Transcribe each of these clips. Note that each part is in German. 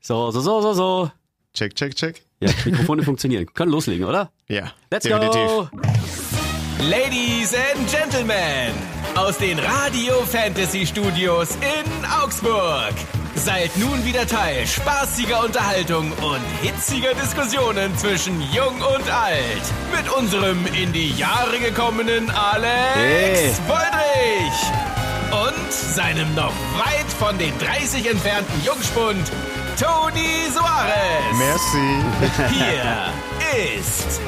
So, so, so, so, so. Check, check, check. Ja, Mikrofone funktionieren. Können loslegen, oder? Ja, Let's definitiv. go! Ladies and Gentlemen, aus den Radio Fantasy Studios in Augsburg. Seid nun wieder Teil spaßiger Unterhaltung und hitziger Diskussionen zwischen Jung und Alt. Mit unserem in die Jahre gekommenen Alex Hey. Woldrich. Und seinem noch weit von den 30 entfernten Jungspund Toni Soares. Merci. Hier ist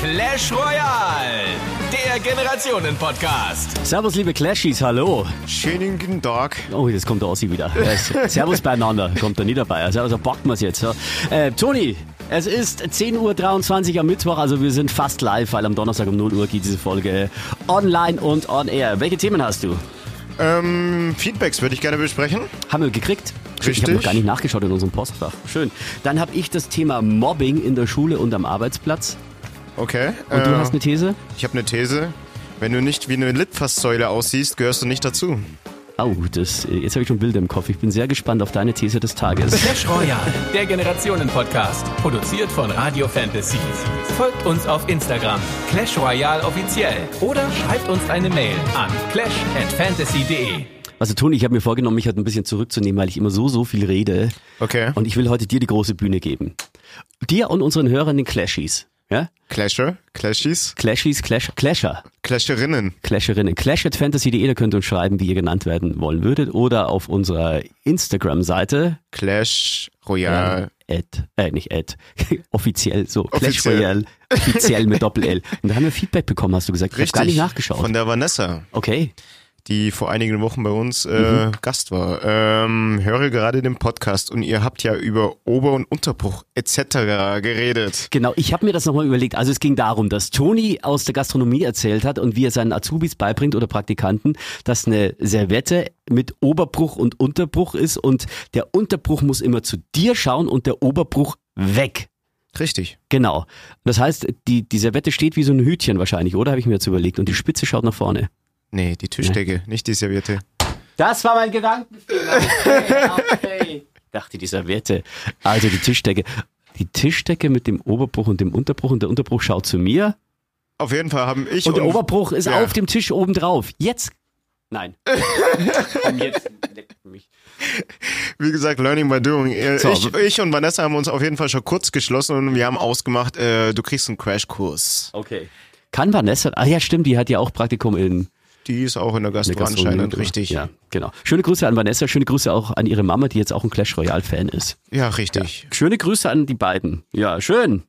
Clash Royale, der Generationen-Podcast. Servus, liebe Clashies, hallo. Schönen guten Tag. Oh, jetzt kommt der Ossi wieder. Servus beieinander, kommt er nie dabei. Also, also packen wir es jetzt. So. Äh, Toni, es ist 10.23 Uhr am Mittwoch, also wir sind fast live, weil am Donnerstag um 0 Uhr geht diese Folge online und on air. Welche Themen hast du? Ähm, Feedbacks würde ich gerne besprechen. Haben wir gekriegt? Ich Richtig. habe noch gar nicht nachgeschaut in unserem Postfach. Schön. Dann habe ich das Thema Mobbing in der Schule und am Arbeitsplatz. Okay. Und du äh, hast eine These? Ich habe eine These. Wenn du nicht wie eine Litfaßsäule aussiehst, gehörst du nicht dazu. Oh, das, äh, jetzt habe ich schon Bilder im Kopf. Ich bin sehr gespannt auf deine These des Tages. Clash Royale, der Generationen-Podcast. Produziert von Radio Fantasy. Folgt uns auf Instagram, Clash Royale offiziell. Oder schreibt uns eine Mail an clash@fantasy.de. Also Toni, ich habe mir vorgenommen, mich heute ein bisschen zurückzunehmen, weil ich immer so, so viel rede. Okay. Und ich will heute dir die große Bühne geben. Dir und unseren Hörern den Clashies. Ja? Clasher, Clashies, Clashies, Clash, Clasher, Clasherinnen. Clasherinnen. Clash at fantasy.de, da könnt ihr uns schreiben, wie ihr genannt werden wollen würdet. Oder auf unserer Instagram-Seite, Clash Royale. at, äh, nicht at, offiziell, so, Clash Offiziell. Royale, offiziell mit Doppel-L. Und da haben wir Feedback bekommen, hast du gesagt. Ich habe gar nicht nachgeschaut. Von der Vanessa, okay. Die vor einigen Wochen bei uns äh, Mhm. Gast war. Ähm, höre gerade den Podcast und ihr habt ja über Ober- und Unterbruch etc. geredet. Genau, ich habe mir das nochmal überlegt. Also es ging darum, dass Toni aus der Gastronomie erzählt hat und wie er seinen Azubis beibringt oder Praktikanten, dass eine Serviette mit Oberbruch und Unterbruch ist und der Unterbruch muss immer zu dir schauen und der Oberbruch weg. Richtig. Genau. Das heißt, die, die Servette steht wie so ein Hütchen wahrscheinlich, oder? Habe ich mir jetzt überlegt. Und die Spitze schaut nach vorne. Nee, die Tischdecke, nicht die Serviette. Das war mein Gedankenfehler. Okay, okay. Dachte die Serviette. Also die Tischdecke. Die Tischdecke mit dem Oberbruch und dem Unterbruch und der Unterbruch schaut zu mir Auf jeden Fall haben ich Und der Oberbruch ist ja. auf dem Tisch oben drauf. Jetzt. Nein. Komm jetzt. leck mich. Wie gesagt, Learning by Doing. Äh, So. Ich, ich und Vanessa haben uns auf jeden Fall schon kurz geschlossen und wir haben ausgemacht, äh, du kriegst einen Crashkurs. Okay. Kann Vanessa, ah ja stimmt, die hat ja auch Praktikum in Die ist auch in der Gastro anscheinend richtig. Ja, genau. Schöne Grüße an Vanessa, schöne Grüße auch an ihre Mama, die jetzt auch ein Clash Royale Fan ist. Ja, richtig. Schöne Grüße an die beiden. Ja, schön.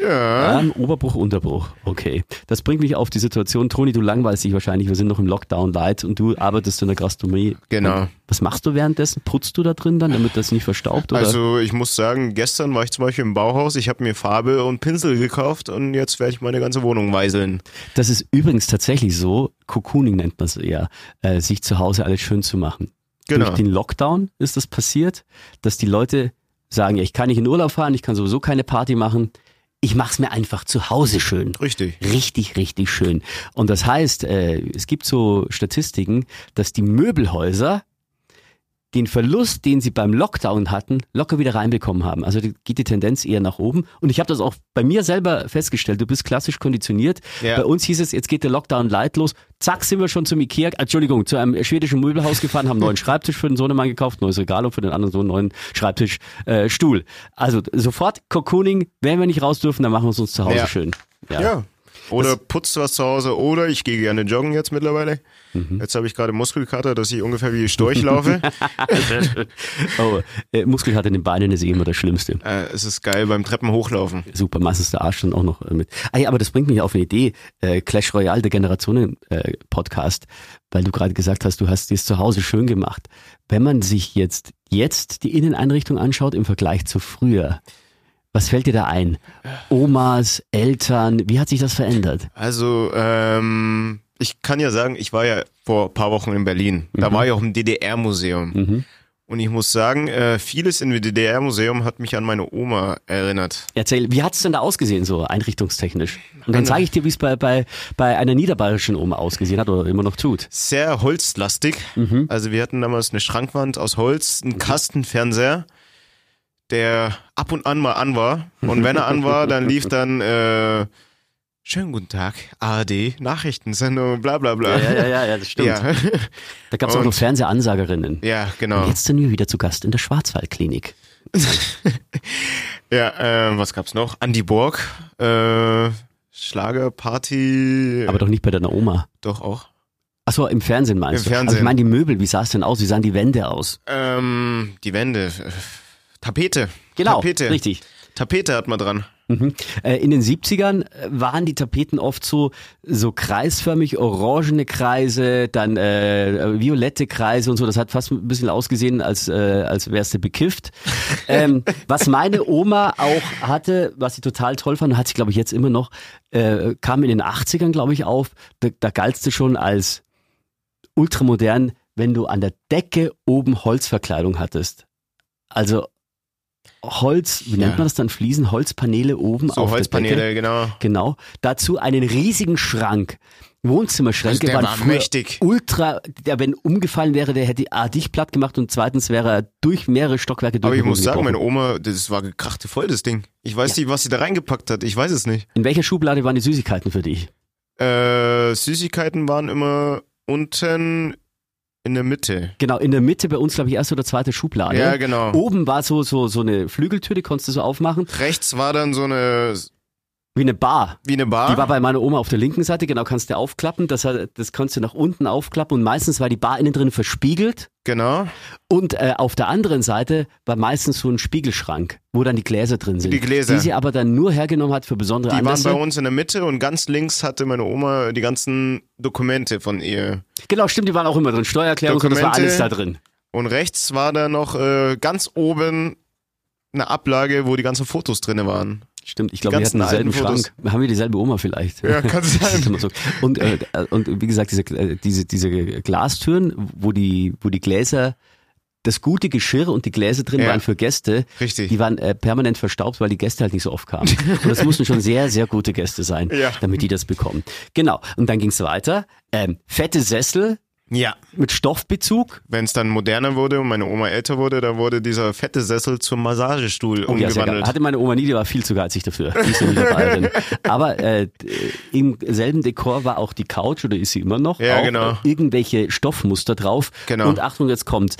Ja. Ähm, Oberbruch, Unterbruch. Okay. Das bringt mich auf die Situation, Toni, du langweilst dich wahrscheinlich, wir sind noch im Lockdown light und du arbeitest in der Gastronomie. Genau. Und was machst du währenddessen? Putzt du da drin dann, damit das nicht verstaubt? Oder? Also ich muss sagen, gestern war ich zum Beispiel im Bauhaus, ich habe mir Farbe und Pinsel gekauft und jetzt werde ich meine ganze Wohnung weiseln. Das ist übrigens tatsächlich so, Cocooning nennt man es eher, äh, sich zu Hause alles schön zu machen. Genau. Durch den Lockdown ist das passiert, dass die Leute sagen, ja, ich kann nicht in Urlaub fahren, ich kann sowieso keine Party machen. Ich mach's mir einfach zu Hause schön. Richtig. Richtig, richtig schön. Und das heißt, äh, es gibt so Statistiken, dass die Möbelhäuser den Verlust, den sie beim Lockdown hatten, locker wieder reinbekommen haben. Also die- geht die Tendenz eher nach oben. Und ich habe das auch bei mir selber festgestellt. Du bist klassisch konditioniert. Ja. Bei uns hieß es, jetzt geht der Lockdown light los. Zack, sind wir schon zum Ikea, Entschuldigung, zu einem schwedischen Möbelhaus gefahren, haben einen neuen Schreibtisch für den Sohnemann gekauft, neues Regal und für den anderen Sohn einen neuen Schreibtisch, äh. Also sofort Cocooning, wenn wir nicht raus dürfen, dann machen wir es uns zu Hause Ja. schön. Ja. Oder putzt was zu Hause oder ich gehe gerne joggen jetzt mittlerweile. Mhm. Jetzt habe ich gerade Muskelkater, dass ich ungefähr wie Storch laufe. Oh, äh, Muskelkater in den Beinen ist eh immer das Schlimmste. äh, es ist geil beim Treppen hochlaufen. Super, meistens ist der Arsch dann auch noch äh, mit. Ah ja, aber das bringt mich auf eine Idee. Äh, Clash Royale, der Generationen-Podcast, weil du gerade gesagt hast, du hast es zu Hause schön gemacht. Wenn man sich jetzt, jetzt die Inneneinrichtung anschaut im Vergleich zu früher, was fällt dir da ein? Omas, Eltern, wie hat sich das verändert? Also, ähm, ich kann ja sagen, ich war ja vor ein paar Wochen in Berlin. Da war ich auch im DDR-Museum. Mhm. Und ich muss sagen, äh, vieles im DDR-Museum hat mich an meine Oma erinnert. Erzähl, wie hat es denn da ausgesehen, so einrichtungstechnisch? Und dann sage ich dir, wie es bei, bei, bei einer niederbayerischen Oma ausgesehen hat oder immer noch tut. Sehr holzlastig. Mhm. Also wir hatten damals eine Schrankwand aus Holz, einen Kastenfernseher. Der ab und an mal an war. Und wenn er an war, dann lief dann äh, Schönen guten Tag, ARD, Nachrichtensendung, bla bla bla. Ja, ja, ja, ja das stimmt. Ja, Da gab es auch noch Fernsehansagerinnen. ja genau. Und jetzt sind wir wieder zu Gast in der Schwarzwaldklinik. Ja, äh, was gab's noch? Andy Borg, äh, Schlagerparty. Aber doch nicht bei deiner Oma. doch auch. Achso, im Fernsehen meinst Im du? Also Fernsehen. ich meine die Möbel, wie sah es denn aus? Wie sahen die Wände aus? Ähm, die Wände. Tapete. Genau, Tapete. richtig. Tapete hat man dran. Mhm. Äh, In den 70ern äh, waren die Tapeten oft so, so kreisförmig, orangene Kreise, dann äh, violette Kreise und so. Das hat fast ein bisschen ausgesehen, als, äh, als wärst du bekifft. ähm, was meine Oma auch hatte, was sie total toll fand, hat sie glaube ich jetzt immer noch, äh, kam in den 80ern glaube ich auf, da, da galtst du schon als ultramodern, wenn du an der Decke oben Holzverkleidung hattest. Also Holz, wie nennt Ja. man das dann? Fliesen, Holzpaneele oben So auf der Holzpaneele, Decke. genau. Genau. Dazu einen riesigen Schrank. Wohnzimmerschränke Also waren war mächtig. ultra, der wenn umgefallen wäre, der hätte A dich platt gemacht und zweitens wäre er durch mehrere Stockwerke durch. Aber ich muss sagen, gebrochen. meine Oma, das war gekrachte voll, das Ding. Ich weiß nicht, was sie da reingepackt hat. Ich weiß es nicht. In welcher Schublade waren die Süßigkeiten für dich? Äh, Süßigkeiten waren immer unten in der Mitte. Genau, in der Mitte bei uns, glaube ich, erste oder zweite Schublade. Ja, genau. Oben war so, so, so eine Flügeltür, die konntest du so aufmachen, Rechts war dann so eine, wie eine Bar. wie eine Bar. Die war bei meiner Oma auf der linken Seite, genau, kannst du aufklappen, das, hat- das kannst du nach unten aufklappen und meistens war die Bar innen drin verspiegelt genau. und äh, auf der anderen Seite war meistens so ein Spiegelschrank, wo dann die Gläser drin sind. Die Gläser. Die sie aber dann nur hergenommen hat für besondere Die waren Anlässe. bei uns in der Mitte und ganz links hatte meine Oma die ganzen Dokumente von ihr. Genau, stimmt, die waren auch immer drin. Steuererklärung, das war alles da drin. Und rechts war da noch äh, ganz oben eine Ablage, wo die ganzen Fotos drinne waren. Stimmt, ich glaube, wir hatten denselben Schrank. Haben wir dieselbe Oma vielleicht? Ja, kann sein. Und, äh, und wie gesagt, diese, äh, diese, diese Glastüren, wo die, wo die Gläser, das gute Geschirr und die Gläser drin Ja. waren für Gäste, Richtig. die waren äh, permanent verstaubt, weil die Gäste halt nicht so oft kamen. Und das mussten schon sehr, sehr gute Gäste sein, Ja. damit die das bekommen. Genau. Und dann ging's weiter. Ähm, fette Sessel Ja. mit Stoffbezug. Wenn es dann moderner wurde und meine Oma älter wurde, da wurde dieser fette Sessel zum Massagestuhl Oh, ja, umgewandelt. Hatte meine Oma nie, die war viel zu geizig dafür. Ja. Aber äh, d- im selben Dekor war auch die Couch, oder ist sie immer noch? Ja, auch, genau. äh, Irgendwelche Stoffmuster drauf. Genau. Und Achtung, jetzt kommt.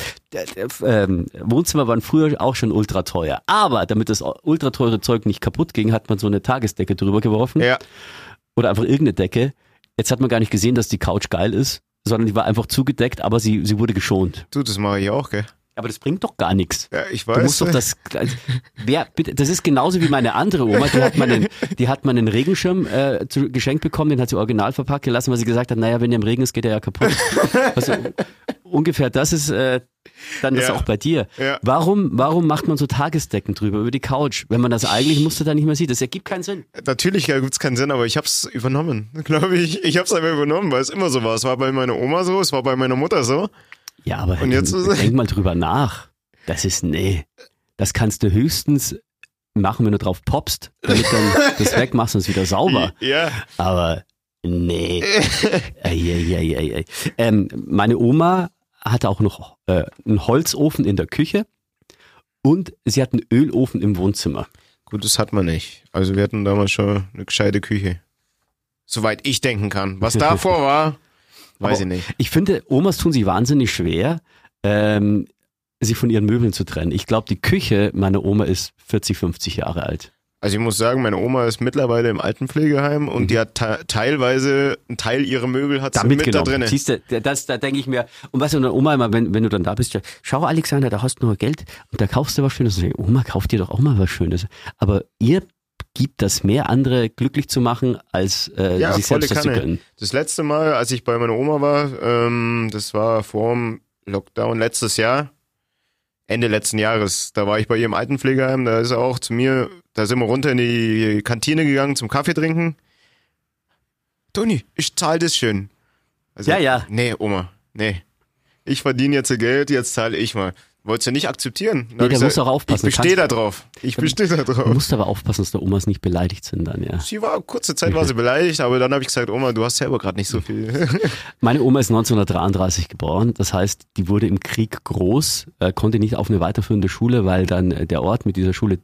Ähm, Wohnzimmer waren früher auch schon ultra teuer. Aber damit das ultra teure Zeug nicht kaputt ging, hat man so eine Tagesdecke drüber geworfen. ja, Oder einfach irgendeine Decke. Jetzt hat man gar nicht gesehen, dass die Couch geil ist, sondern die war einfach zugedeckt, aber sie, sie wurde geschont. du, das mache ich auch, gell? Aber das bringt doch gar nichts. Ja, ich Du weiß. musst doch das. Wer, bitte, das ist genauso wie meine andere Oma. Die hat meinen, die hat meinen Regenschirm äh, zu, geschenkt bekommen, den hat sie original verpackt gelassen, weil sie gesagt hat, naja, wenn der im Regen ist, geht er ja kaputt. Also, ungefähr das ist äh, dann das Ja. auch bei dir. Ja. Warum, warum macht man so Tagesdecken drüber über die Couch, wenn man das eigentlich Muster dann nicht mehr sieht? Das ergibt keinen Sinn. Natürlich gibt es keinen Sinn, aber ich hab's übernommen, glaube ich. Ich hab's einfach übernommen, weil es immer so war. Es war bei meiner Oma so, es war bei meiner Mutter so. Ja, aber Und jetzt ist- denk mal drüber nach. Das ist, nee. Das kannst du höchstens machen, wenn du drauf poppst, damit dann das wegmachst und es wieder sauber. Ja, Aber nee. Eieieiei. ähm, meine Oma hatte auch noch äh, einen Holzofen in der Küche und sie hat einen Ölofen im Wohnzimmer. gut, das hat man nicht. Also wir hatten damals schon eine gescheite Küche. Soweit ich denken kann. Was davor war, weiß Aber ich nicht. Ich finde, Omas tun sich wahnsinnig schwer, ähm, sie von ihren Möbeln zu trennen. Ich glaube, die Küche meiner Oma ist 40, 50 Jahre alt. Also ich muss sagen, meine Oma ist mittlerweile im Altenpflegeheim und die hat te teilweise einen Teil ihrer Möbel hat Da sie mit da mitgenommen. drinne. Siehst du, das, da denke ich mir, und weißt du, dann Oma immer, wenn, wenn du dann da bist, schau Alexander, da hast du nur Geld und da kaufst du was Schönes. Und Oma, kauf dir doch auch mal was Schönes. Aber ihr gibt das mehr, andere glücklich zu machen, als äh, Ja, sich selbst das zu Kanne. gönnen. Das letzte Mal, als ich bei meiner Oma war, ähm, das war vor dem Lockdown letztes Jahr, Ende letzten Jahres. Da war ich bei ihr im Altenpflegeheim, da ist er auch zu mir, da sind wir runter in die Kantine gegangen zum Kaffee trinken. Toni, ich zahle das schön. Also, Ja, ja. Nee, Oma, nee. Ich verdiene jetzt Geld, jetzt zahle ich mal. Wollte es ja nicht akzeptieren. Dann Nee, der ich muss auch aufpassen. Ich bestehe da drauf. Ich bestehe da Du drauf. musst aber aufpassen, dass da Omas nicht beleidigt sind dann, ja. Sie war, kurze Zeit war sie beleidigt, aber dann habe ich gesagt, Oma, du hast selber gerade nicht so viel. Meine Oma ist 1933 geboren, das heißt, die wurde im Krieg groß, äh, konnte nicht auf eine weiterführende Schule, weil dann äh, der Ort mit dieser Schule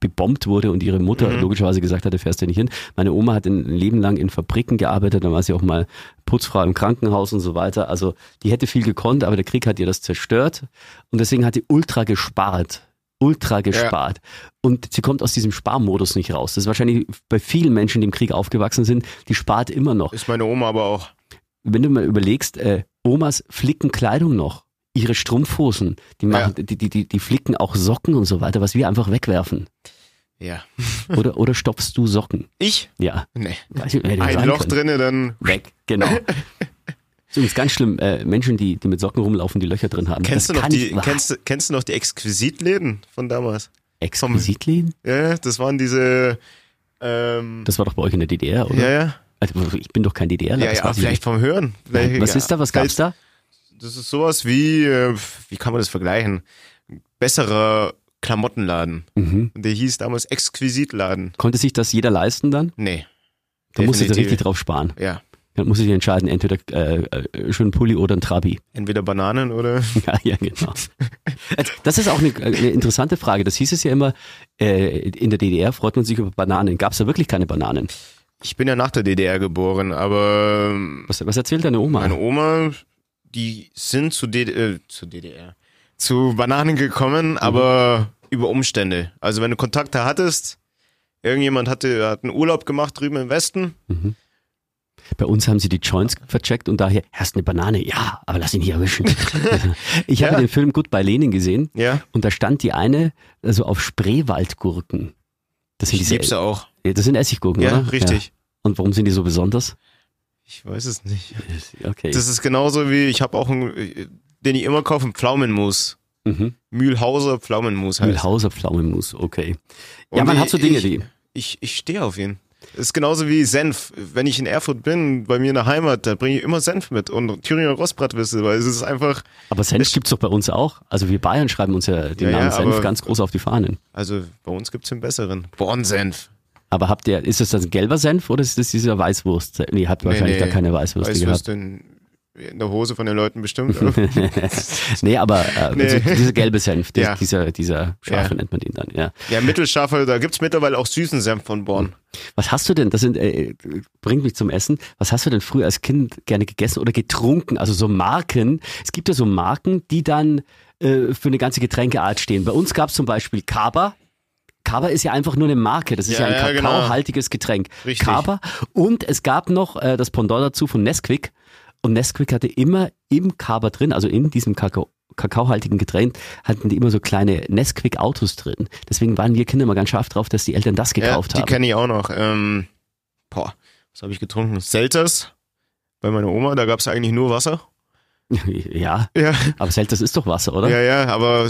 bebombt wurde und ihre Mutter Mhm. logischerweise gesagt hatte, fährst du nicht hin. Meine Oma hat ein Leben lang in Fabriken gearbeitet, dann war sie auch mal Putzfrau im Krankenhaus und so weiter. Also die hätte viel gekonnt, aber der Krieg hat ihr das zerstört und deswegen hat sie ultra gespart. Ultra gespart. Und sie kommt aus diesem Sparmodus nicht raus. Das ist wahrscheinlich bei vielen Menschen, die im Krieg aufgewachsen sind, die spart immer noch Ist meine Oma aber auch. wenn du mal überlegst, äh, Omas flicken Kleidung noch, ihre Strumpfhosen, die machen, die, die, die, die flicken auch Socken und so weiter, was wir einfach wegwerfen. Ja. Oder, oder stopfst du Socken? Ich? Ja. Nee. Hätte Ein Loch können. drinne, dann. Weg, genau. Ist übrigens ganz schlimm, äh, Menschen, die, die mit Socken rumlaufen, die Löcher drin haben. Kennst du, das noch die, kennst, kennst du noch die Exquisitläden von damals? Exquisitläden? Ja, das waren diese. Ähm, Das war doch bei euch in der DDR, oder? ja, ja. Also, ich bin doch kein DDR. Ja, ja, vielleicht vom Hören. Vielleicht, Was ist da? Was gab's da? Das ist sowas wie, äh, wie kann man das vergleichen? Besserer Klamottenladen. Mhm. Und der hieß damals Exquisitladen. Konnte sich das jeder leisten dann? Nee. Da musst du richtig drauf sparen. Ja. Dann musst du dich entscheiden, entweder äh, äh, schön Pulli oder ein Trabi. Entweder Bananen oder. Ja, ja, genau. Das ist auch eine, eine interessante Frage. Das hieß es ja immer, äh, in der DDR freut man sich über Bananen. Gab es da wirklich keine Bananen? Ich bin ja nach der DDR geboren, aber Was, was erzählt deine Oma? meine Oma, die sind zu, D äh, zu DDR, zu Bananen gekommen, aber über Umstände. Also wenn du Kontakte hattest, irgendjemand hatte, hat einen Urlaub gemacht drüben im Westen, Bei uns haben sie die Joints vercheckt und daher, hast eine Banane? Ja, aber lass ihn nicht erwischen. ich habe Ja. den Film Goodbye Lenin gesehen ja, und da stand die eine also auf Spreewaldgurken. Das sind ich diese, lieb's ja auch. das sind Essiggurken, Ja, oder? richtig. Und warum sind die so besonders? Ich weiß es nicht. Okay. Das ist genauso wie, ich habe auch einen, den ich immer kaufe, einen Pflaumenmus. mhm. Mühlhauser Pflaumenmus heißt. Mühlhauser Pflaumenmus, okay. Ja, Und man ich- hat so Dinge, ich, die. Ich, ich stehe auf ihn. Das ist genauso wie Senf. Wenn ich in Erfurt bin, bei mir in der Heimat, da bringe ich immer Senf mit und Thüringer Rostbratwürste, weil es ist einfach, Aber Senf gibt's doch bei uns auch. Also wir Bayern schreiben uns ja den Ja, ja, Namen Senf aber- ganz groß auf die Fahnen. also bei uns gibt's den besseren. Bornsenf. Aber habt ihr, ist das das ein gelber Senf oder ist das dieser Weißwurst? Nee, habt wahrscheinlich nee. gar keine was gehabt. denn in der Hose von den Leuten bestimmt? nee, aber äh, Nee. dieser gelbe Senf, Ja. dieser, dieser scharfe Ja. nennt man den dann, ja. ja, mittelscharfe, da gibt's mittlerweile auch süßen Senf von Born. Was hast du denn, das sind, äh, bringt mich zum Essen, was hast du denn früher als Kind gerne gegessen oder getrunken? Also so Marken, es gibt ja so Marken, die dann äh, für eine ganze Getränkeart stehen. Bei uns gab's zum Beispiel Kaba. Kaba ist ja einfach nur eine Marke, das ist ja, Ja, ein ja, genau. kakaohaltiges Getränk. Richtig. Kaba. Und es gab noch äh, das Pendant dazu von Nesquik. Und Nesquik hatte immer im Kaba drin, also in diesem Kakao, kakaohaltigen Getränk, hatten die immer so kleine Nesquik-Autos drin. Deswegen waren wir Kinder immer ganz scharf drauf, dass die Eltern das Ja, gekauft die haben. kenne ich auch noch. Ähm, boah, was habe ich getrunken? Selters. Bei meiner Oma, da gab's eigentlich nur Wasser. ja, Ja, aber Selters ist doch Wasser, oder? ja, ja, aber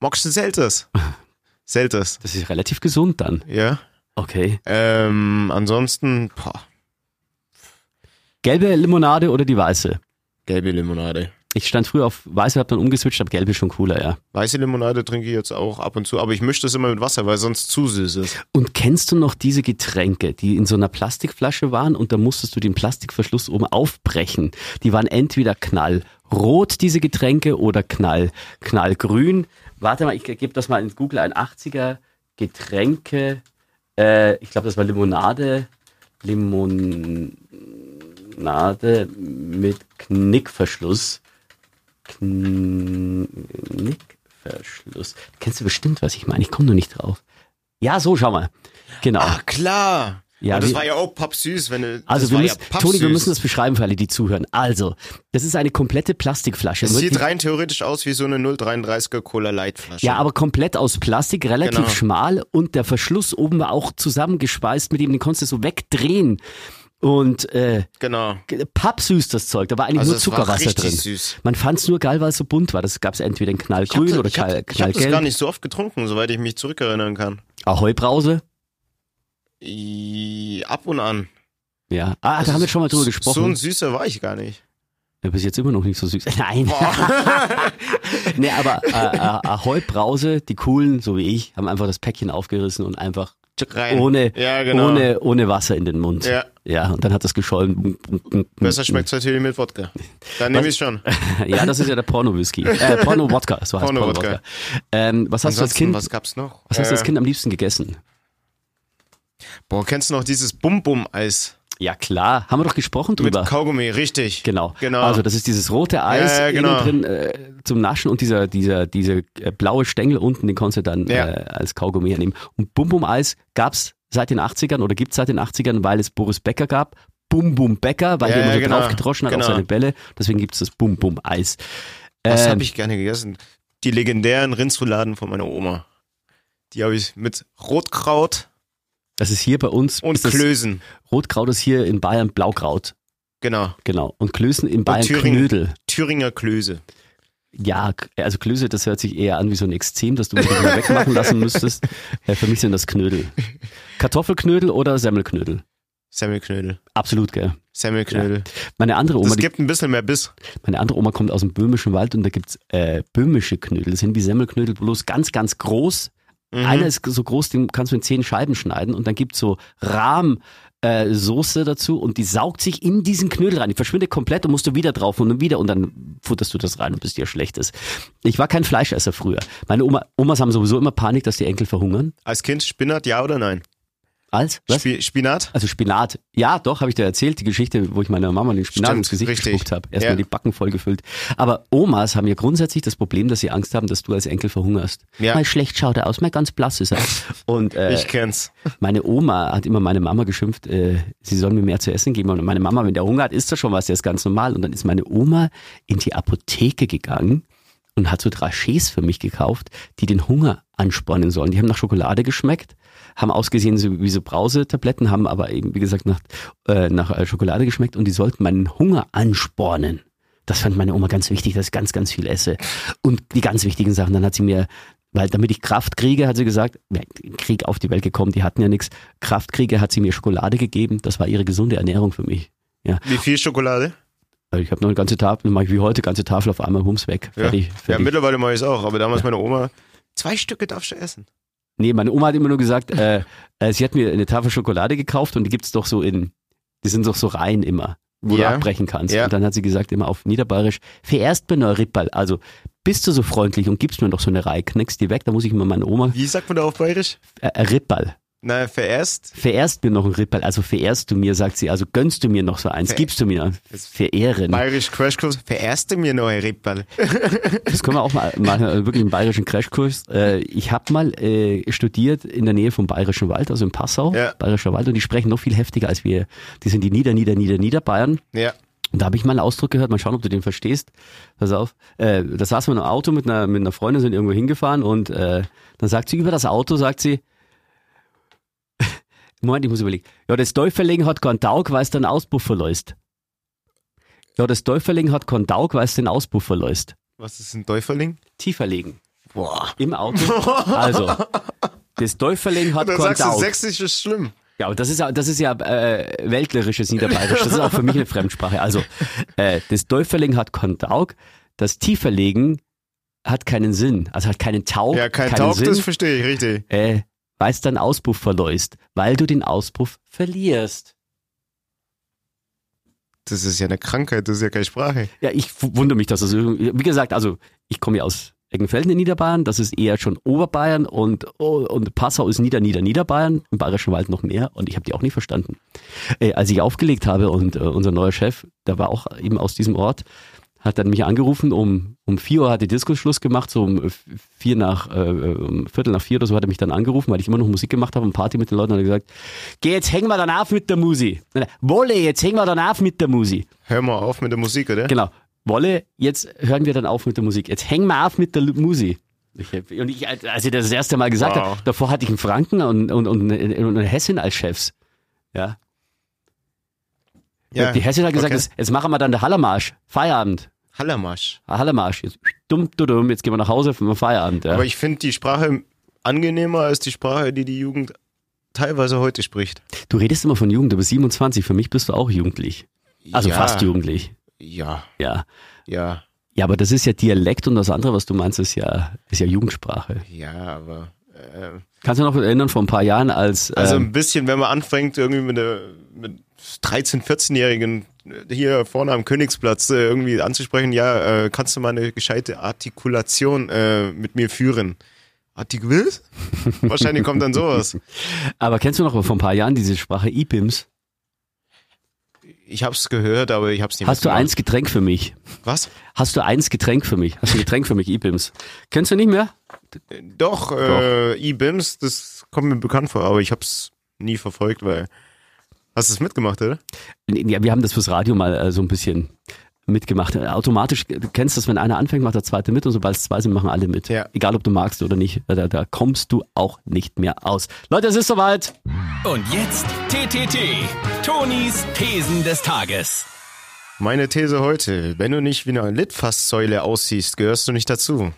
magst du Selters? Selters, Das ist relativ gesund dann. ja. Okay. Ähm, ansonsten, boah, Gelbe Limonade oder die weiße? gelbe Limonade. Ich stand früher auf weiße, hab dann umgeswitcht, aber gelbe schon cooler, ja. Weiße Limonade trinke ich jetzt auch ab und zu, aber ich mische das immer mit Wasser, weil sonst zu süß ist. Und kennst du noch diese Getränke, die in so einer Plastikflasche waren und da musstest du den Plastikverschluss oben aufbrechen? Die waren entweder knallrot, diese Getränke, oder knall, knallgrün. Warte mal, ich gebe das mal in Google ein 80er Getränke. Äh, ich glaube, das war Limonade. Limonade mit Knickverschluss. Knickverschluss. Kennst du bestimmt, was ich meine? Ich komme nur nicht drauf. Ja, so, schau mal. Genau. Ah, klar. Ja, Ja, das wie- war ja auch pappsüß, wenn du, Also das wir müssen, ja Toni, wir müssen das beschreiben für alle, die zuhören. Also, das ist eine komplette Plastikflasche. Es Nur sieht rein theoretisch aus wie so eine 0,33er Cola Light Flasche. ja, aber komplett aus Plastik, relativ Genau. schmal und der Verschluss oben war auch zusammengespeist mit dem, den konntest du so wegdrehen. Und äh, genau. pappsüß das Zeug, da war eigentlich Also nur Zuckerwasser drin. süß. Man fand es nur geil, weil es so bunt war. Das gab es entweder in knallgrün habe oder ich hab, knall, ich hab das knallgelb. gar nicht so oft getrunken, soweit ich mich zurückerinnern kann. Ahoi-Brause? I, ab und an. Ja. Ah, da haben wir schon mal drüber gesprochen. So ein süßer war ich gar nicht. Ja, bis jetzt immer noch nicht so süß. Nein. nee, aber äh, äh, Ahoi Brause, die coolen, so wie ich, haben einfach das Päckchen aufgerissen und einfach Rein. ohne, Ja, genau. ohne, ohne Wasser in den Mund. Ja. Ja, und dann hat das geschollen. Besser schmeckt's natürlich mit Wodka. Dann nehme ich schon. Ja, das ist ja der Porno-Whisky. Äh, Porno-Wodka, so heißt Porno-Wodka. Porno-Wodka. Ähm, was hast du als Kind, was gab's noch? was hast du als Äh, Kind am liebsten gegessen? Boah, kennst du noch dieses Bum-Bum-Eis? Ja, klar. Haben wir doch gesprochen Mit drüber. Kaugummi, richtig. Genau. Genau. Also das ist dieses rote Eis Ja, ja, genau. innen drin äh, zum Naschen und dieser dieser diese äh, blaue Stängel unten, den konntest du dann Ja. äh, als Kaugummi hernehmen. Und Bum Bum Eis gab's seit den 80ern oder gibt's seit den 80ern, weil es Boris Becker gab. Bum Bum Becker, weil der immer so genau. draufgedroschen hat auf Genau. seine Bälle. Deswegen gibt's das Bum Bum Eis. Was Ähm, habe ich gerne gegessen? Die legendären Rindsrouladen von meiner Oma. Die habe ich mit Rotkraut Das ist hier bei uns. und Klößen. Rotkraut ist hier in Bayern Blaukraut. Genau. Genau. Und Klößen in Bayern Thüringen. Knödel. Thüringer Klöße. Ja, also Klöße, das hört sich eher an wie so ein Extrem, das du wieder wegmachen lassen müsstest. Ja, für mich sind das Knödel. Kartoffelknödel oder Semmelknödel? Semmelknödel. Absolut, gell. Semmelknödel. Meine andere Oma, die, gibt ein bisschen mehr Biss. meine andere Oma kommt aus dem böhmischen Wald und da gibt's äh, böhmische Knödel. Das sind wie Semmelknödel, bloß ganz, ganz groß. Mhm. Einer ist so groß, den kannst du in zehn Scheiben schneiden und dann gibt's so Rahm. Äh, Soße dazu und die saugt sich in diesen Knödel rein. Die verschwindet komplett und musst du wieder drauf und dann wieder und dann futterst du das rein und bis dir schlecht ist. Ich war kein Fleischesser früher. Meine Oma, Omas haben sowieso immer Panik, dass die Enkel verhungern. Als Kind Spinat, ja oder nein? Als? Was? Spi Spinat? Also Spinat. Ja, doch, habe ich dir erzählt, die Geschichte, wo ich meiner Mama den Spinat Stimmt, ins Gesicht richtig. gespuckt habe. Erstmal Ja. die Backen voll gefüllt. Aber Omas haben ja grundsätzlich das Problem, dass sie Angst haben, dass du als Enkel verhungerst. Ja. Mal schlecht schaut er aus, mal ganz blass ist er. Und äh, Ich kenn's. meine Oma hat immer meine Mama geschimpft, äh, sie soll mir mehr zu essen geben. Und meine Mama, wenn der Hunger hat, isst er schon was, der ist ganz normal. Und dann ist meine Oma in die Apotheke gegangen und hat so Drachés für mich gekauft, die den Hunger anspornen sollen. Die haben nach Schokolade geschmeckt, haben ausgesehen wie so Brausetabletten, haben aber eben, wie gesagt, nach, äh, nach äh, Schokolade geschmeckt und die sollten meinen Hunger anspornen. Das fand meine Oma ganz wichtig, dass ich ganz, ganz viel esse. Und die ganz wichtigen Sachen, dann hat sie mir, weil damit ich Kraft kriege, hat sie gesagt, ja, Krieg auf die Welt gekommen, die hatten ja nichts. Kraft kriege, hat sie mir Schokolade gegeben. Das war ihre gesunde Ernährung für mich. Wie viel Schokolade? Weil Ich habe noch eine ganze Tafel, mache ich wie heute, ganze Tafel auf einmal, hums weg. Fertig. Ja, fertig. mittlerweile mache ich es auch, aber damals meine Oma, zwei Stücke darfst du essen. Nee, meine Oma hat immer nur gesagt, äh, äh, sie hat mir eine Tafel Schokolade gekauft und die gibt's doch so in, die sind doch so rein immer, wo Ja. du abbrechen kannst. Ja. Und dann hat sie gesagt, immer auf Niederbayerisch, vererst mir Rippal. Also bist du so freundlich und gibst mir doch so eine Reihe, knickst die weg, da muss ich immer meine Oma, Wie sagt man da auf Bayerisch? äh, äh, Rippal. Na, vererst. Vererst mir noch ein Rippal, also verehrst du mir, sagt sie, also gönnst du mir noch so eins, Ver- gibst du mir verehren. Bayerisch Crashkurs. Vererst du mir noch ein Ripperl? Das können wir auch mal machen, äh, wirklich einen bayerischen Crashkurs. Äh, ich habe mal äh, studiert in der Nähe vom Bayerischen Wald, also in Passau, Ja. Bayerischer Wald, und die sprechen noch viel heftiger als wir. Die sind die Nieder, Nieder, Nieder, Niederbayern. Ja. Und da habe ich mal einen Ausdruck gehört, mal schauen, ob du den verstehst. Pass auf. Äh, da saßen wir in einem Auto mit einer, mit einer Freundin, sind irgendwo hingefahren und äh, dann sagt sie über das Auto, sagt sie, Moment, ich muss überlegen. Ja, das Teufeling hat keinen Taug, weil es den Auspuff verlässt. Ja, das Teufeling hat keinen Taug, weil es den Auspuff verlässt. Was ist ein Teufeling? Tiefer legen. Boah. Im Auto. Also, das Teufeling hat keinen sagst du, Taug. sächsisch ist schlimm. Ja, aber das ist ja, das ist ja äh, weltlerisches Niederbayerisch. Das ist auch für mich eine Fremdsprache. Also, äh, das Teufeling hat keinen Taug, das Tieferlegen hat keinen Sinn. Also hat keinen Taug, Ja, kein keinen Taug, Sinn. das verstehe ich, richtig. äh, weil es dann Auspuff verläust, weil du den Auspuff verlierst. Das ist ja eine Krankheit, das ist ja keine Sprache. Ja, ich wundere mich, dass das irgendwie, wie gesagt, also ich komme ja aus Eggenfelden in Niederbayern, das ist eher schon Oberbayern und, oh, und Passau ist Nieder, Nieder, Niederbayern, im Bayerischen Wald noch mehr und ich habe die auch nie verstanden. Äh, als ich aufgelegt habe und äh, unser neuer Chef, der war auch eben aus diesem Ort, hat dann mich angerufen, um, um vier Uhr hat die Disco Schluss gemacht, so um f- vier nach, äh, um Viertel nach vier oder so hat er mich dann angerufen, weil ich immer noch Musik gemacht habe und Party mit den Leuten und hat er gesagt, geh, jetzt hängen wir dann auf mit der Musi. Wolle, jetzt hängen wir dann auf mit der Musi. Hör mal auf mit der Musik, oder? Genau. Wolle, jetzt hören wir dann auf mit der Musik. Jetzt hängen wir auf mit der Musi. Ich, hab- und ich, als ich das das erste Mal gesagt Wow. habe, davor hatte ich einen Franken und, und, und, und eine Hessin als Chefs. Ja. Die Hessin hat gesagt, okay. jetzt, jetzt machen wir dann den Hallermarsch. Feierabend. Hallermarsch. Ah, Hallermarsch. Jetzt, dumm, dumm, dumm, jetzt gehen wir nach Hause für Feierabend. Ja. Aber ich finde die Sprache angenehmer als die Sprache, die die Jugend teilweise heute spricht. Du redest immer von Jugend, du bist 27, für mich bist du auch jugendlich. Also Ja. fast jugendlich. Ja, Ja. ja, Ja, aber das ist ja Dialekt und das andere, was du meinst, ist ja, ist ja Jugendsprache. ja, aber äh, Kannst du noch erinnern, vor ein paar Jahren, als also ähm, ein bisschen, wenn man anfängt, irgendwie mit, der, mit 13-, 14-Jährigen hier vorne am Königsplatz äh, irgendwie anzusprechen, ja, äh, kannst du mal eine gescheite Artikulation äh, mit mir führen? Artikul? Wahrscheinlich kommt dann sowas. aber kennst du noch vor ein paar Jahren diese Sprache IPIMS? Ich hab's gehört, aber ich hab's nicht Hast du eins Getränk für mich? Was? Hast du eins Getränk für mich? Hast du ein Getränk für mich, IPIMS? Kennst du nicht mehr? Doch, äh, E-Bims, das kommt mir bekannt vor, aber ich hab's nie verfolgt, weil. Hast du es mitgemacht, oder? Ja, wir haben das fürs Radio mal äh, so ein bisschen mitgemacht. Äh, Automatisch, du kennst das, wenn einer anfängt, macht der zweite mit und sobald es zwei sind, machen alle mit. Ja. Egal, ob du magst oder nicht, äh, da, da kommst du auch nicht mehr aus. Leute, es ist soweit. Und jetzt TTT, Tonis Thesen des Tages. Meine These heute, wenn du nicht wie eine Litfaßsäule aussiehst, gehörst du nicht dazu.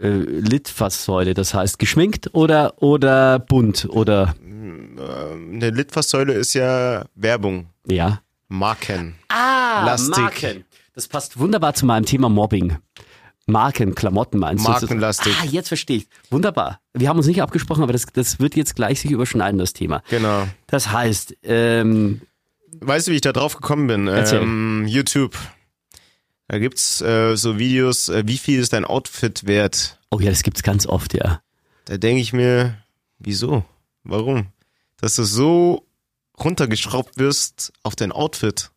Äh, Litfaßsäule, das heißt geschminkt oder, oder bunt oder, Eine Litfaßsäule ist ja Werbung, ja. Marken. Ah, Lastig. Marken. Das passt wunderbar zu meinem Thema Mobbing. Marken, Klamotten meinst du? Markenlastig. Ah, jetzt verstehe ich. Wunderbar. Wir haben uns nicht abgesprochen, aber das, das wird jetzt gleich sich überschneiden, das Thema. Genau. Das heißt, ähm, Weißt du, wie ich da drauf gekommen bin? Ähm, YouTube. Da gibt's äh, so Videos, äh, wie viel ist dein Outfit wert? oh ja, das gibt's ganz oft, ja. Da denke ich mir, wieso? Warum? Dass du so runtergeschraubt wirst auf dein Outfit.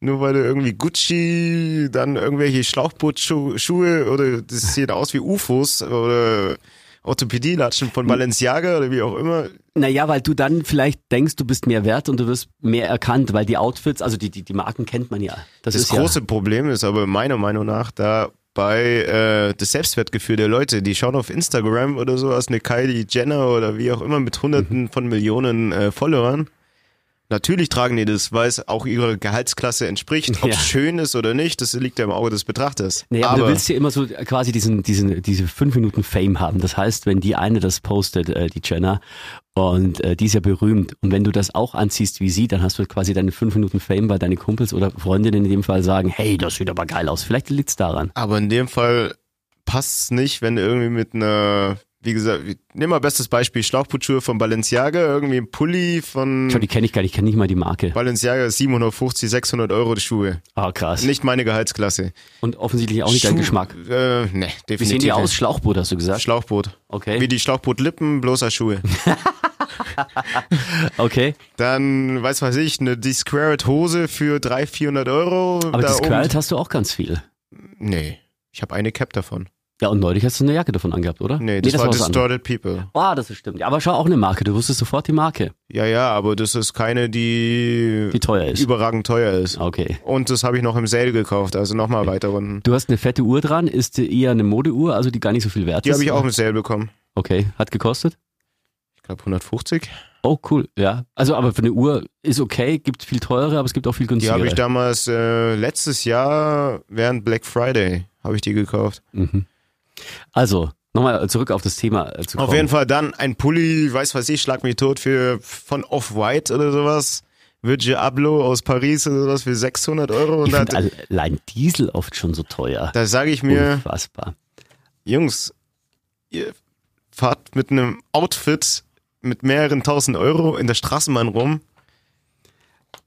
Nur weil du irgendwie Gucci, dann irgendwelche Schlauchbootschuhe oder das sieht aus wie UFOs oder Orthopädie-Latschen von Balenciaga oder wie auch immer. Naja, weil du dann vielleicht denkst, du bist mehr wert und du wirst mehr erkannt, weil die Outfits, also die, die, die Marken kennt man ja. Das, Das große Problem ist aber meiner Meinung nach da bei äh, das Selbstwertgefühl der Leute, die schauen auf Instagram oder so aus eine Kylie Jenner oder wie auch immer mit hunderten von Millionen äh, Followern. Natürlich tragen die das, weil es auch ihrer Gehaltsklasse entspricht. Ob es Ja. schön ist oder nicht, das liegt ja im Auge des Betrachters. ja. Naja, aber, du willst ja immer so quasi diesen, diesen, diese fünf Minuten Fame haben. Das heißt, wenn die eine das postet, äh, die Jenna, und äh, die ist ja berühmt, und wenn du das auch anziehst wie sie, dann hast du quasi deine fünf Minuten Fame, weil deine Kumpels oder Freundinnen in dem Fall sagen, hey, das sieht aber geil aus. Vielleicht liegt's daran. aber in dem Fall passt es nicht, wenn du irgendwie mit einer, wie gesagt, nimm mal bestes Beispiel, Schlauchbootschuhe von Balenciaga, irgendwie ein Pulli von Schau, die kenne ich gar nicht, ich kenne nicht mal die Marke. Balenciaga 750, 600 Euro die Schuhe. Ah, krass. Nicht meine Gehaltsklasse. Und offensichtlich auch nicht dein Schuh- Geschmack. Äh, nee, definitiv. Wie sehen die aus? Schlauchboot, hast du gesagt? Schlauchboot. Okay. Wie die Schlauchbootlippen, bloßer Schuhe. Okay. Dann, weiß was ich, eine Disquared Hose für 300, 400 Euro. Aber da das oben- Squared hast du auch ganz viel. Nee, ich habe eine Cap davon. Ja, und neulich hast du eine Jacke davon angehabt, oder? Nee, das, war was anderes. Distorted People. Ah, das ist stimmt. Ja, aber schau auch eine Marke. Du wusstest sofort die Marke, Ja, ja, aber das ist keine, die, die teuer ist. überragend teuer ist. Okay. Und das habe ich noch im Sale gekauft, also nochmal weiter unten. Du hast eine fette Uhr dran, ist eher eine Modeuhr, also die gar nicht so viel wert Die ist. habe ich auch im Sale bekommen. Okay, hat gekostet? Ich glaube 150. Oh, cool, ja. Also, aber für eine Uhr ist okay, gibt viel teure, aber es gibt auch viel Die günstigere. habe ich damals äh, letztes Jahr während Black Friday habe ich die gekauft. Mhm. Also, nochmal zurück auf das Thema äh, zu kommen. Auf jeden Fall dann ein Pulli, weiß was ich, schlag mich tot für von Off-White oder sowas. Virgil Abloh aus Paris oder sowas für 600 Euro. Ich finde allein Diesel oft schon so teuer. da sage ich mir, Unfassbar. Jungs, ihr fahrt mit einem Outfit mit mehreren tausend Euro in der Straßenbahn rum.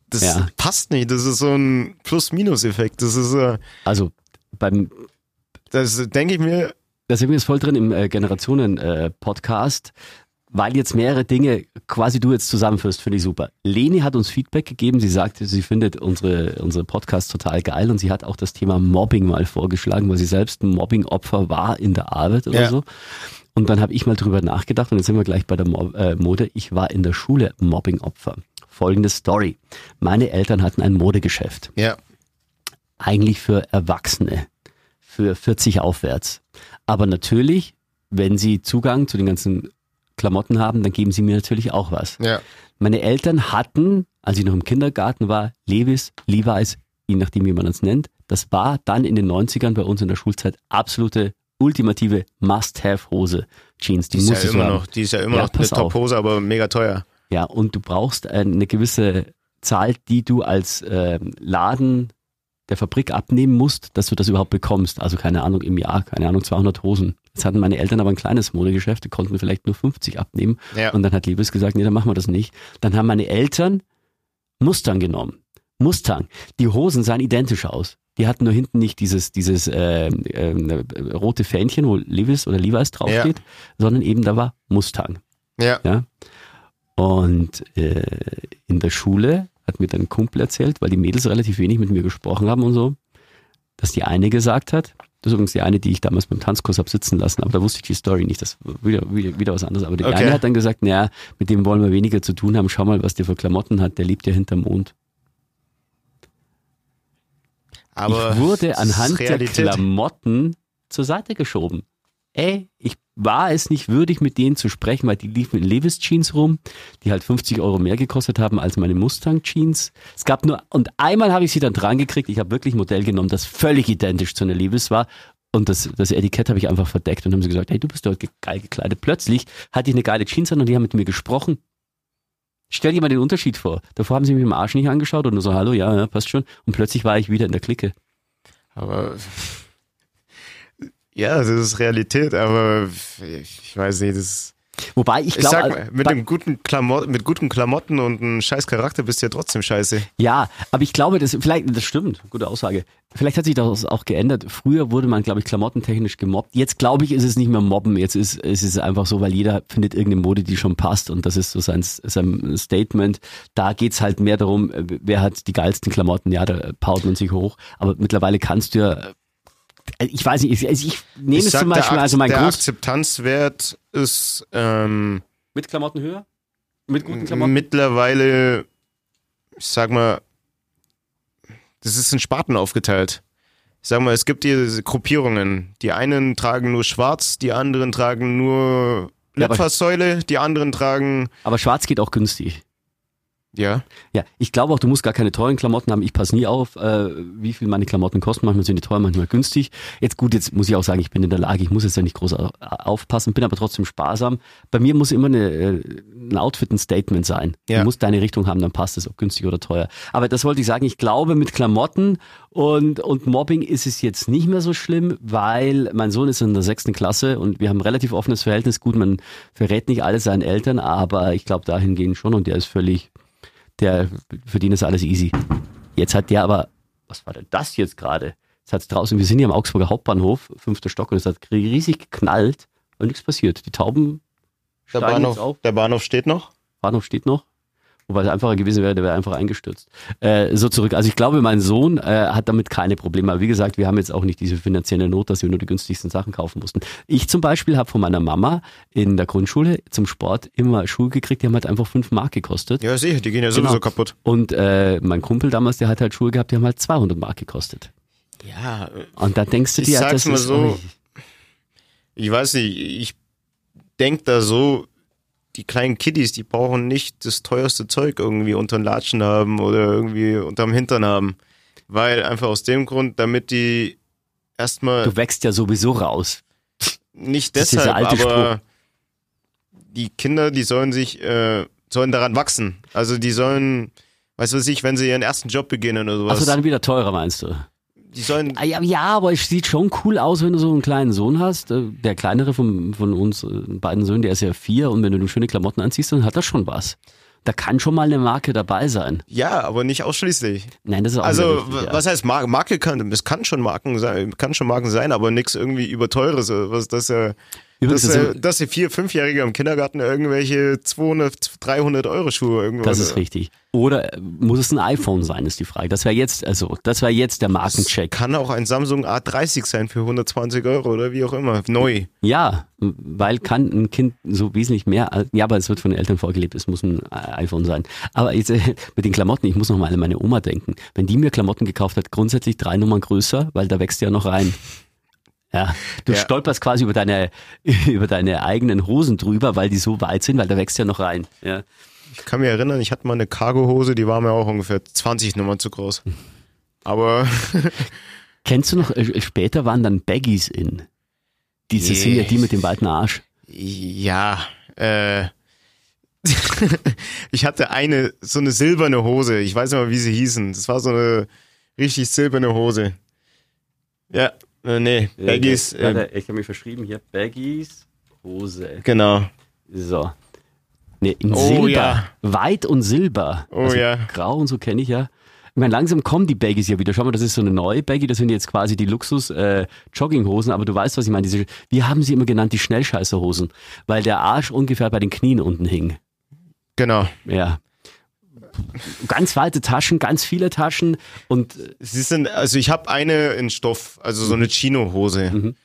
Das Ja. passt nicht. Das ist so ein Plus-Minus-Effekt. Das ist, äh, Also, beim das denke ich mir, Da sind wir jetzt voll drin im äh, Generationen-Podcast, weil jetzt mehrere Dinge quasi du jetzt zusammenführst, finde ich super. Leni hat uns Feedback gegeben, sie sagte, sie findet unsere, unsere Podcasts total geil und sie hat auch das Thema Mobbing mal vorgeschlagen, weil sie selbst ein Mobbing-Opfer war in der Arbeit oder Ja. so. Und dann habe ich mal drüber nachgedacht und jetzt sind wir gleich bei der Mo äh, Mode. Ich war in der Schule Mobbing-Opfer. Folgende Story. Meine Eltern hatten ein Modegeschäft ja, eigentlich für Erwachsene, für 40 aufwärts. Aber natürlich, wenn sie Zugang zu den ganzen Klamotten haben, dann geben sie mir natürlich auch was. ja. Meine Eltern hatten, als ich noch im Kindergarten war, Levis, Levi's, je nachdem wie man es nennt. Das war dann in den 90ern bei uns in der Schulzeit absolute ultimative Must-Have-Hose. Jeans, die, Die ist musst ja immer haben. noch, die ist ja immer Ja, noch eine. Top-Hose, aber mega teuer. Ja, und du brauchst eine gewisse Zahl, die du als ähm, Laden der Fabrik abnehmen musst, dass du das überhaupt bekommst. Also keine Ahnung, im Jahr, keine Ahnung, 200 Hosen. Jetzt hatten meine Eltern aber ein kleines Modegeschäft, die konnten vielleicht nur 50 abnehmen. Ja. Und dann hat Liebes gesagt, nee, dann machen wir das nicht. Dann haben meine Eltern Mustang genommen. Mustang. Die Hosen sahen identisch aus. Die hatten nur hinten nicht dieses, dieses äh, äh, rote Fähnchen, wo Levis oder Levi's draufsteht, sondern eben da war Mustang. Ja. Ja. Und äh, in der Schule hat mir dann ein Kumpel erzählt, weil die Mädels relativ wenig mit mir gesprochen haben und so, dass die eine gesagt hat, das ist übrigens die eine, die ich damals beim Tanzkurs hab sitzen lassen, aber da wusste ich die Story nicht, das war wieder, wieder, wieder was anderes. Aber die Okay. eine hat dann gesagt, naja, mit dem wollen wir weniger zu tun haben, schau mal, was der für Klamotten hat, der lebt ja hinterm Mond. Aber ich wurde anhand der. Klamotten zur Seite geschoben. Ey, ich war es nicht würdig, mit denen zu sprechen, weil die liefen in Levis Jeans rum, die halt 50 Euro mehr gekostet haben als meine Mustang Jeans. Es gab nur, und einmal habe ich sie dann dran gekriegt, ich habe wirklich ein Modell genommen, das völlig identisch zu einer Levis war. Und das, das Etikett habe ich einfach verdeckt und haben sie gesagt, hey, du bist ge- geil gekleidet. Plötzlich hatte ich eine geile Jeans an und die haben mit mir gesprochen. Stell dir mal den Unterschied vor. Davor haben sie mich im Arsch nicht angeschaut und nur so, hallo, ja, ja, passt schon. Und plötzlich war ich wieder in der Clique. Aber ja, das ist Realität, aber ich weiß nicht, das Wobei ich glaube, mit, dem guten Klamot mit guten Klamotten und einem scheiß Charakter bist du ja trotzdem scheiße. ja, aber ich glaube, das vielleicht, das stimmt, gute Aussage. Vielleicht hat sich das auch geändert. Früher wurde man, glaube ich, klamottentechnisch gemobbt. Jetzt glaube ich, ist es nicht mehr Mobben. Jetzt ist, ist es einfach so, weil jeder findet irgendeine Mode, die schon passt und das ist so sein, sein Statement. Da geht's halt mehr darum, wer hat die geilsten Klamotten. Ja, da paut man sich hoch. Aber mittlerweile kannst du ja, ich weiß nicht, ich, also ich nehme ich es sag, zum Beispiel, der, also mein der Groß Akzeptanzwert ist ähm, mit Klamotten höher, mit guten Klamotten. mittlerweile, ich sag mal, das ist in Sparten aufgeteilt. Ich sag mal, es gibt diese Gruppierungen. Die einen tragen nur schwarz, die anderen tragen nur Litfaßsäule, die anderen tragen, Aber Schwarz geht auch günstig. Ja, Ja, ich glaube auch, du musst gar keine teuren Klamotten haben. Ich passe nie auf, äh, wie viel meine Klamotten kosten. Manchmal sind die teuer, manchmal günstig. Jetzt gut, jetzt muss ich auch sagen, ich bin in der Lage, ich muss jetzt ja nicht groß au- aufpassen, bin aber trotzdem sparsam. Bei mir muss immer eine, äh, ein Outfit ein Statement sein. Ja. Du musst deine Richtung haben, dann passt es, ob günstig oder teuer. Aber das wollte ich sagen, ich glaube, mit Klamotten und, und Mobbing ist es jetzt nicht mehr so schlimm, weil mein Sohn ist in der sechsten Klasse und wir haben ein relativ offenes Verhältnis. Gut, man verrät nicht alles seinen Eltern, aber ich glaube dahingehend schon und der ist völlig der, für den ist alles easy. Jetzt hat der aber, was war denn das jetzt gerade? Jetzt hat's draußen, wir sind hier am Augsburger Hauptbahnhof, fünfter Stock, und es hat riesig geknallt und nichts passiert. Die Tauben der Bahnhof, auf. der Bahnhof steht noch. Bahnhof steht noch. Wobei es einfacher gewesen wäre, der wäre einfach eingestürzt. Äh, so zurück. Also ich glaube, mein Sohn äh, hat damit keine Probleme. Aber wie gesagt, wir haben jetzt auch nicht diese finanzielle Not, dass wir nur die günstigsten Sachen kaufen mussten. Ich zum Beispiel habe von meiner Mama in der Grundschule zum Sport immer Schuhe gekriegt, die haben halt einfach fünf Mark gekostet. Ja, sicher, die gehen ja sowieso Genau. kaputt. Und äh, mein Kumpel damals, der hat halt Schuhe gehabt, die haben halt 200 Mark gekostet. Ja, Und da denkst du Ich dir, sag's das mal ist so, ich weiß nicht, ich denk da so, die kleinen Kiddies, die brauchen nicht das teuerste Zeug irgendwie unter den Latschen haben oder irgendwie unterm Hintern haben. Weil einfach aus dem Grund, damit die erstmal du wächst ja sowieso raus. nicht deshalb, alte aber die Kinder, die sollen sich, äh, sollen daran wachsen. Also die sollen, weißt du was ich, wenn sie ihren ersten Job beginnen oder sowas, Also dann wieder teurer, meinst du? Die sollen, Ah, Ja, ja, aber es sieht schon cool aus, wenn du so einen kleinen Sohn hast. Äh, Der kleinere von, von uns äh, beiden Söhnen, der ist ja vier und wenn du ihm schöne Klamotten anziehst, dann hat er schon was. Da kann schon mal eine Marke dabei sein. ja, aber nicht ausschließlich. Nein, das ist auch Also, richtig, ja. was heißt Marke? Marke kann, es kann schon Marken sein, kann schon Marken sein, aber nichts irgendwie überteures, was, dass er, Übrigens, dass, das, er, dass die vier, fünfjährige im Kindergarten irgendwelche 200, 300 Euro Schuhe irgendwo. das ist richtig. Oder äh, muss es ein iPhone sein, ist die Frage. Das wäre jetzt, also, das wäre jetzt der Markencheck. Kann auch ein Samsung A30 sein für 120 Euro oder wie auch immer. Neu. Ja, weil kann ein Kind so wesentlich mehr, ja, aber es wird von den Eltern vorgelebt, es muss ein äh, iPhone sein. Aber jetzt, äh, mit den Klamotten, ich muss noch mal an meine Oma denken. Wenn die mir Klamotten gekauft hat, grundsätzlich drei Nummern größer, weil da wächst ja noch rein. Ja, du Ja. stolperst quasi über deine, über deine eigenen Hosen drüber, weil die so weit sind, weil da wächst ja noch rein. Ja. Ich kann mich erinnern, ich hatte mal eine Cargohose, die war mir auch ungefähr 20 Nummern zu groß. Aber Kennst du noch, äh, später waren dann Baggies in. Diese sind ja die mit dem weiten Arsch. ja, äh, ich hatte eine, so eine silberne Hose, ich weiß nicht mal, wie sie hießen. Das war so eine Richtig silberne Hose. Ja, äh, nee, Baggies. Äh, Äh, ich habe mich verschrieben hier. Baggies, Hose. genau. So. Nee, in Oh, Silber. ja. Weiß und Silber. Oh, also ja. Grau und so kenne ich ja. Ich meine, langsam kommen die Baggies ja wieder. Schau mal, das ist so eine neue Baggy. Das sind jetzt quasi die Luxus-Jogginghosen. aber du weißt, was ich meine. Diese, wir haben sie immer genannt, die Schnellscheißerhosen. Weil der Arsch ungefähr bei den Knien unten hing. Genau. Ja. Ganz weite Taschen, ganz viele Taschen und äh, Sie sind, also ich habe eine in Stoff, also so eine Chino-Hose. Mhm.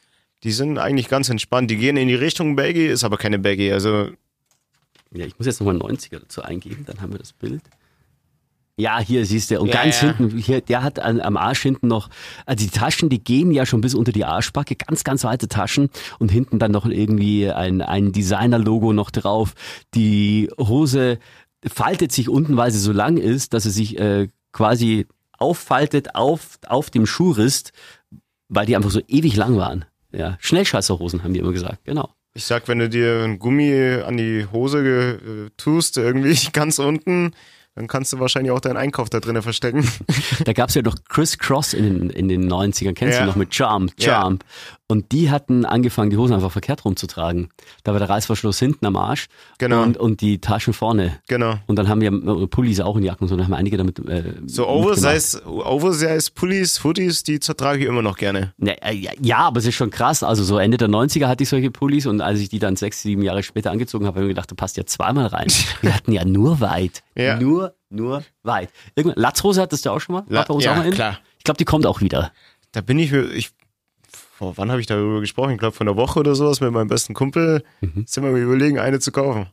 Die sind eigentlich ganz entspannt. Die gehen in die Richtung Baggy, ist aber keine Baggy. Also Ja, ich muss jetzt nochmal 90er dazu eingeben, dann haben wir das Bild. Ja, hier siehst du. Und Ja, ganz ja. hinten, hier, der hat an, am Arsch hinten noch, also die Taschen, die gehen ja schon bis unter die Arschbacke, ganz, ganz weite Taschen und hinten dann noch irgendwie ein, ein Designer-Logo noch drauf. Die Hose faltet sich unten, weil sie so lang ist, dass sie sich äh, quasi auffaltet auf, auf dem Schuhrist, weil die einfach so ewig lang waren. Ja, Schnellscheißerhosen haben die immer gesagt, genau. ich sag, wenn du dir ein Gummi an die Hose äh, tust, irgendwie ganz unten, dann kannst du wahrscheinlich auch deinen Einkauf da drinnen verstecken. Da gab's ja doch Chris Cross in den, in den 90ern, kennst Ja. du noch mit Charm, Charm. Und die hatten angefangen, die Hosen einfach verkehrt rumzutragen. Da war der Reißverschluss hinten am Arsch Genau. und, und die Taschen vorne. genau. Und dann haben wir äh, Pullis auch in Jacken und so, dann haben einige damit äh, So. Oversize, Oversize Pullis, Hoodies, die zertrage ich immer noch gerne. Ja, äh, ja, ja, aber es ist schon krass. Also so Ende der 90er hatte ich solche Pullis und als ich die dann sechs, sieben Jahre später angezogen habe, habe ich mir gedacht, da passt ja zweimal rein. Wir hatten ja nur weit. Ja. Nur, nur weit. Irgendwann, Latzhose hattest du auch schon mal? La- War bei uns ja, auch mal in? klar. Ich glaube, die kommt auch wieder. Da bin ich, ich vor wann habe ich darüber gesprochen? Ich glaube von einer Woche oder sowas mit meinem besten Kumpel. Sind wir mal überlegen, eine zu kaufen.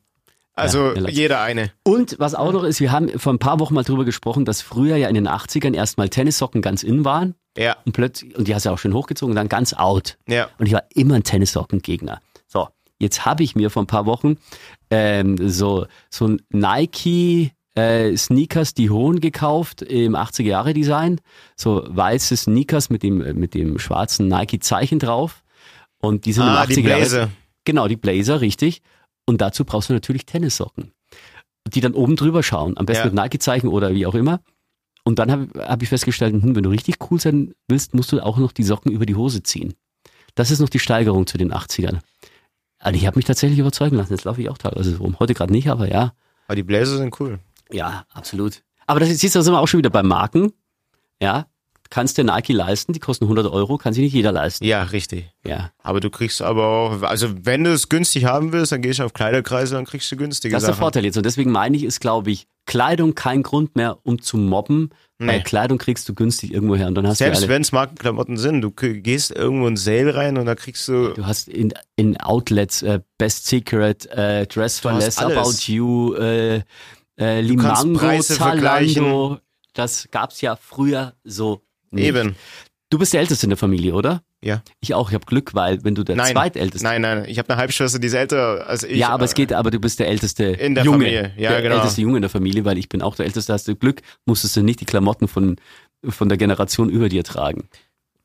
Also Mhm. Ja, ja, jeder eine. Und was auch noch ist, wir haben vor ein paar Wochen mal drüber gesprochen, dass früher ja in den 80ern erstmal Tennissocken ganz in waren Ja, und plötzlich, und die hast du auch schön hochgezogen und dann ganz out. ja. Und ich war immer ein Tennissockengegner. So, jetzt habe ich mir vor ein paar Wochen ähm, so, so ein Nike äh, Sneakers, die hohen gekauft im 80er Jahre Design. So weiße Sneakers mit dem, mit dem schwarzen Nike Zeichen drauf. Und die sind Ah, im die 80er Jahre. Blazer. Genau, die Blazer, richtig. Und dazu brauchst du natürlich Tennissocken, die dann oben drüber schauen, am besten Ja. mit Nike-Zeichen oder wie auch immer. Und dann habe hab ich festgestellt, hm, wenn du richtig cool sein willst, musst du auch noch die Socken über die Hose ziehen. Das ist noch die Steigerung zu den 80ern. Also ich habe mich tatsächlich überzeugen lassen. Jetzt laufe ich auch teilweise rum. Heute gerade nicht, aber ja. Aber die Blazer sind cool. Ja, absolut. Aber das ist, siehst du, da sind wir auch schon wieder bei Marken. Ja, kannst dir Nike leisten, die kosten 100 Euro, kann sich nicht jeder leisten. Ja, richtig. Ja, Aber du kriegst aber auch, also wenn du es günstig haben willst, dann gehst du auf Kleiderkreise, dann kriegst du günstige Das ist der Sachen. Vorteil jetzt. Und deswegen meine ich, ist, glaube ich, Kleidung kein Grund mehr, um zu mobben, weil Nee. Kleidung kriegst du günstig irgendwo her. Und dann hast Selbst wenn es Markenklamotten sind, du gehst irgendwo in Sale rein und da kriegst du, du hast in, in Outlets äh, Best Secret, äh, Dress for Less. About You, äh, äh, Limango, Zalando. vergleichen. Das gab's ja früher so nicht. eben. Du bist der Älteste in der Familie, oder? Ja. Ich auch. Ich habe Glück, weil wenn du der Nein. Zweitälteste Nein, nein, ich habe eine Halbschwester, die ist älter als ich. ja, aber es geht, aber du bist der älteste In der Junge. Familie, ja, der genau. älteste Junge in der Familie, weil ich bin auch der älteste. Hast du Glück, musstest du nicht die Klamotten von von der Generation über dir tragen.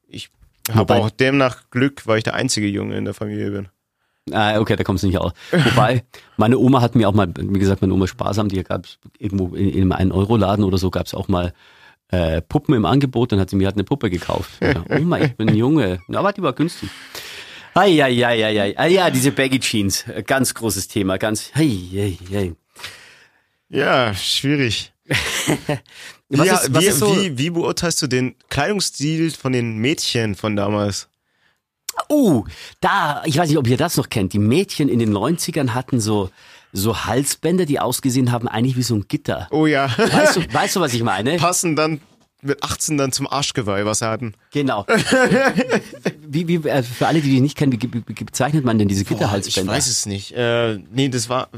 Ich habe auch demnach Glück, weil ich der einzige Junge in der Familie bin. Ah, okay, da kommst du nicht aus. Wobei, meine Oma hat mir auch mal, wie gesagt, meine Oma sparsam, die gab es irgendwo in, in einem 1-Euro-Laden oder so, gab es auch mal äh, Puppen im Angebot, dann hat sie mir halt eine Puppe gekauft. Ja, Oma, ich bin ein Junge. Na, aber die war günstig. Eieieiei. Ah ja, diese Baggy Jeans, ganz großes Thema, ganz. Ei, ei, ei. Ja, schwierig. Was wie, ist- wie, so- wie, wie beurteilst du den Kleidungsstil von den Mädchen von damals? Oh, da, ich weiß nicht, ob ihr das noch kennt. Die Mädchen in den 90ern hatten so, so Halsbänder, die ausgesehen haben, eigentlich wie so ein Gitter. Oh ja. Weißt du, weißt du, was ich meine? Passen dann mit 18 dann zum Arschgeweih, was sie hatten. Genau. wie, wie, äh, für alle, die die nicht kennen, wie, wie, bezeichnet man denn diese Boah, ich Gitterhalsbänder? weiß es nicht. Äh, nee, das war.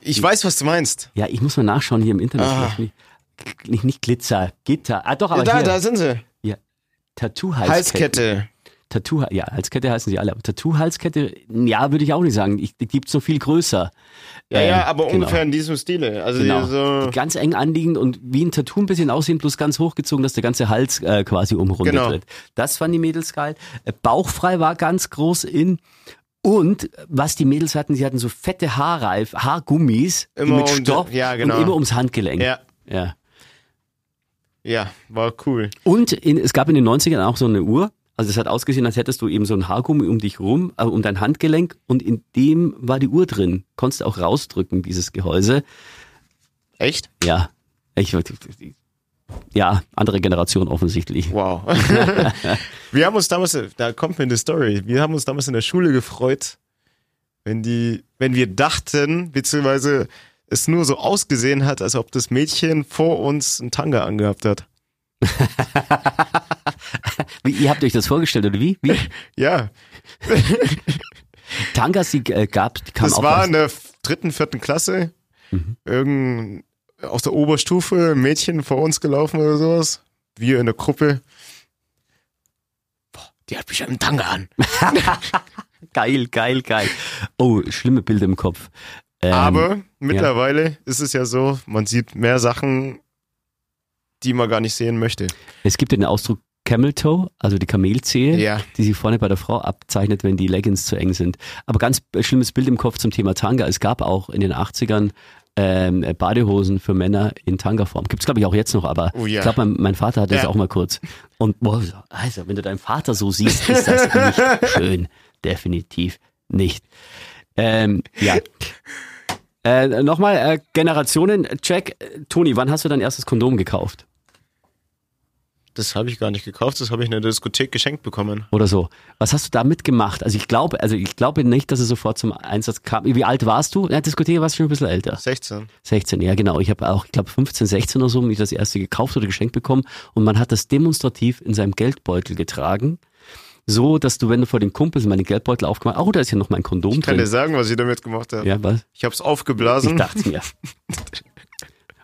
Ich weiß, was du meinst. Ja, ich muss mal nachschauen hier im Internet. Ah. Nicht, nicht, Glitzer, Gitter. Ah, doch, aber da, hier. da sind sie. ja. Tattoo-Halskette. Halskette. Tattoo, ja, Halskette heißen sie alle. Aber Tattoo-Halskette, ja, würde ich auch nicht sagen. Ich, die gibt's so viel größer. Ja, Ähm, ja, aber genau. ungefähr in diesem Stile. Also Genau. so. Ganz eng anliegend und wie ein Tattoo ein bisschen aussehen, bloß ganz hochgezogen, dass der ganze Hals äh, quasi umrundet Genau. wird. Das fanden die Mädels geil. Äh, Bauchfrei war ganz groß in. Und was die Mädels hatten, sie hatten so fette Haarreif, Haargummis Immer mit um- Stoff ja, genau. und immer ums Handgelenk. Ja. ja. Ja, war cool. Und in, es gab in den 90ern auch so eine Uhr. Also es hat ausgesehen, als hättest du eben so ein Haargummi um dich rum, äh, um dein Handgelenk und in dem war die Uhr drin. Konntest auch rausdrücken, dieses Gehäuse. Echt? Ja, ich, ja, andere Generation offensichtlich. Wow. wir haben uns damals, da kommt mir eine Story, wir haben uns damals in der Schule gefreut, wenn die, wenn wir dachten, beziehungsweise es nur so ausgesehen hat, als ob das Mädchen vor uns einen Tanga angehabt hat. wie, ihr habt euch das vorgestellt, oder wie? wie? Ja. Tangas, die äh, gab, die kamen Das auch war aus- in der dritten, vierten Klasse. Mhm. Irgend aus der Oberstufe ein Mädchen vor uns gelaufen oder sowas. Wir in der Gruppe. Boah, die hat bestimmt einen Tanga an. Geil, geil, geil. Oh, schlimme Bilder im Kopf. Ähm, Aber mittlerweile ist es ja so, man sieht mehr Sachen, die man gar nicht sehen möchte. Es gibt den Ausdruck Camel Toe, also die Kamelzehe, Ja. die sich vorne bei der Frau abzeichnet, wenn die Leggings zu eng sind. Aber ganz schlimmes Bild im Kopf zum Thema Tanga. Es gab auch in den 80ern ähm, Badehosen für Männer in Tanga-Form. Gibt's glaube ich auch jetzt noch, aber Oh ja. ich glaube, mein, mein Vater hatte das Ja. auch mal kurz. Und boah, also, wenn du deinen Vater so siehst, ist das nicht schön. Definitiv nicht. Ähm, ja. Äh, Nochmal, äh, Generationen-Check. Toni, wann hast du dein erstes Kondom gekauft? Das habe ich gar nicht gekauft, das habe ich in der Diskothek geschenkt bekommen. oder so. Was hast du da mitgemacht? Also ich glaube, also ich glaube nicht, dass es sofort zum Einsatz kam. Wie alt warst du? Ja, Diskothek warst du schon ein bisschen älter. 16. 16, ja genau. Ich habe auch, ich glaube 15, 16 oder so, mich das erste gekauft oder geschenkt bekommen und man hat das demonstrativ in seinem Geldbeutel getragen. So, dass du, wenn du vor den Kumpels meine Geldbeutel aufgemacht oh, da ist ja noch mein Kondom Ich kann dir drin. sagen, was ich damit gemacht habe. Ja, was? Ich habe es Ich aufgeblasen. dachte mir.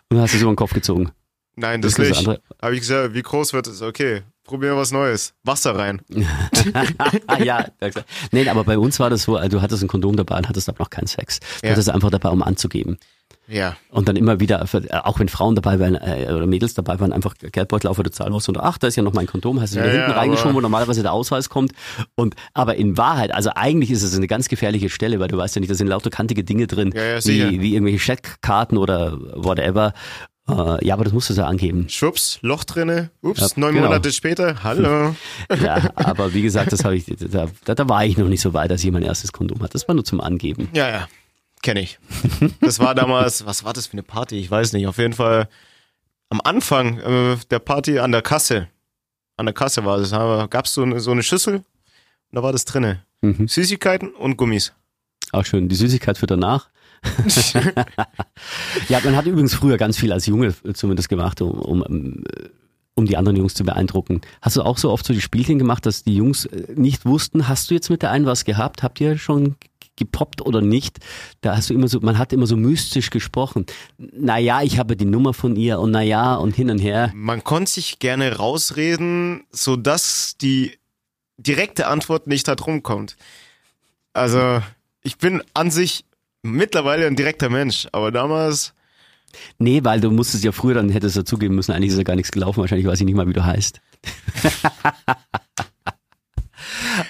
Und dann hast du es über den Kopf gezogen. Nein, das, Das nicht. Habe ich gesagt, wie groß wird es? Okay, probieren wir was Neues. Wasser rein. Ja, nee, aber bei uns war das so, also du hattest ein Kondom dabei und hattest aber noch keinen Sex. Du Ja. hattest es einfach dabei, um anzugeben. Ja. Und dann immer wieder, auch wenn Frauen dabei waren äh, oder Mädels dabei waren, einfach Geldbeutel auf der Zahllos und ach, da ist ja noch mein Kondom, hast du Ja, wieder ja, hinten reingeschoben, aber- wo normalerweise der Ausweis kommt. Und aber in Wahrheit, also eigentlich ist es eine ganz gefährliche Stelle, weil du weißt ja nicht, da sind lauter kantige Dinge drin, Ja, ja, wie, wie irgendwelche Scheckkarten oder whatever. Äh, ja, aber das musst du ja angeben. Schwupps, Loch drinne. Ups, Ja, neun genau. Monate später. Hallo. Ja, aber wie gesagt, das habe ich, da, da, war ich noch nicht so weit, dass ich mein erstes Kondom hatte. Das war nur zum Angeben. Ja, ja. Kenne ich. Das war damals, was war das für eine Party? Ich weiß nicht. Auf jeden Fall am Anfang äh, der Party an der Kasse. An der Kasse war das. Da gab es so eine, so eine Schüssel und da war das drinne. Mhm. Süßigkeiten und Gummis. Auch schön. Die Süßigkeit für danach. ja, man hat übrigens früher ganz viel als Junge zumindest gemacht, um, um, ähm, um die anderen Jungs zu beeindrucken. Hast du auch so oft so die Spielchen gemacht, dass die Jungs äh, nicht wussten, hast du jetzt mit der einen was gehabt? Habt ihr schon gepoppt oder nicht? Da hast du immer so, man hat immer so mystisch gesprochen. Naja, ich habe die Nummer von ihr und naja und hin und her. Man konnte sich gerne rausreden, sodass die direkte Antwort nicht da drum kommt. Also, ich bin an sich mittlerweile ein direkter Mensch, aber damals, Nee, weil du musstest ja früher, dann hättest du zugeben müssen, eigentlich ist ja gar nichts gelaufen, wahrscheinlich weiß ich nicht mal, wie du heißt.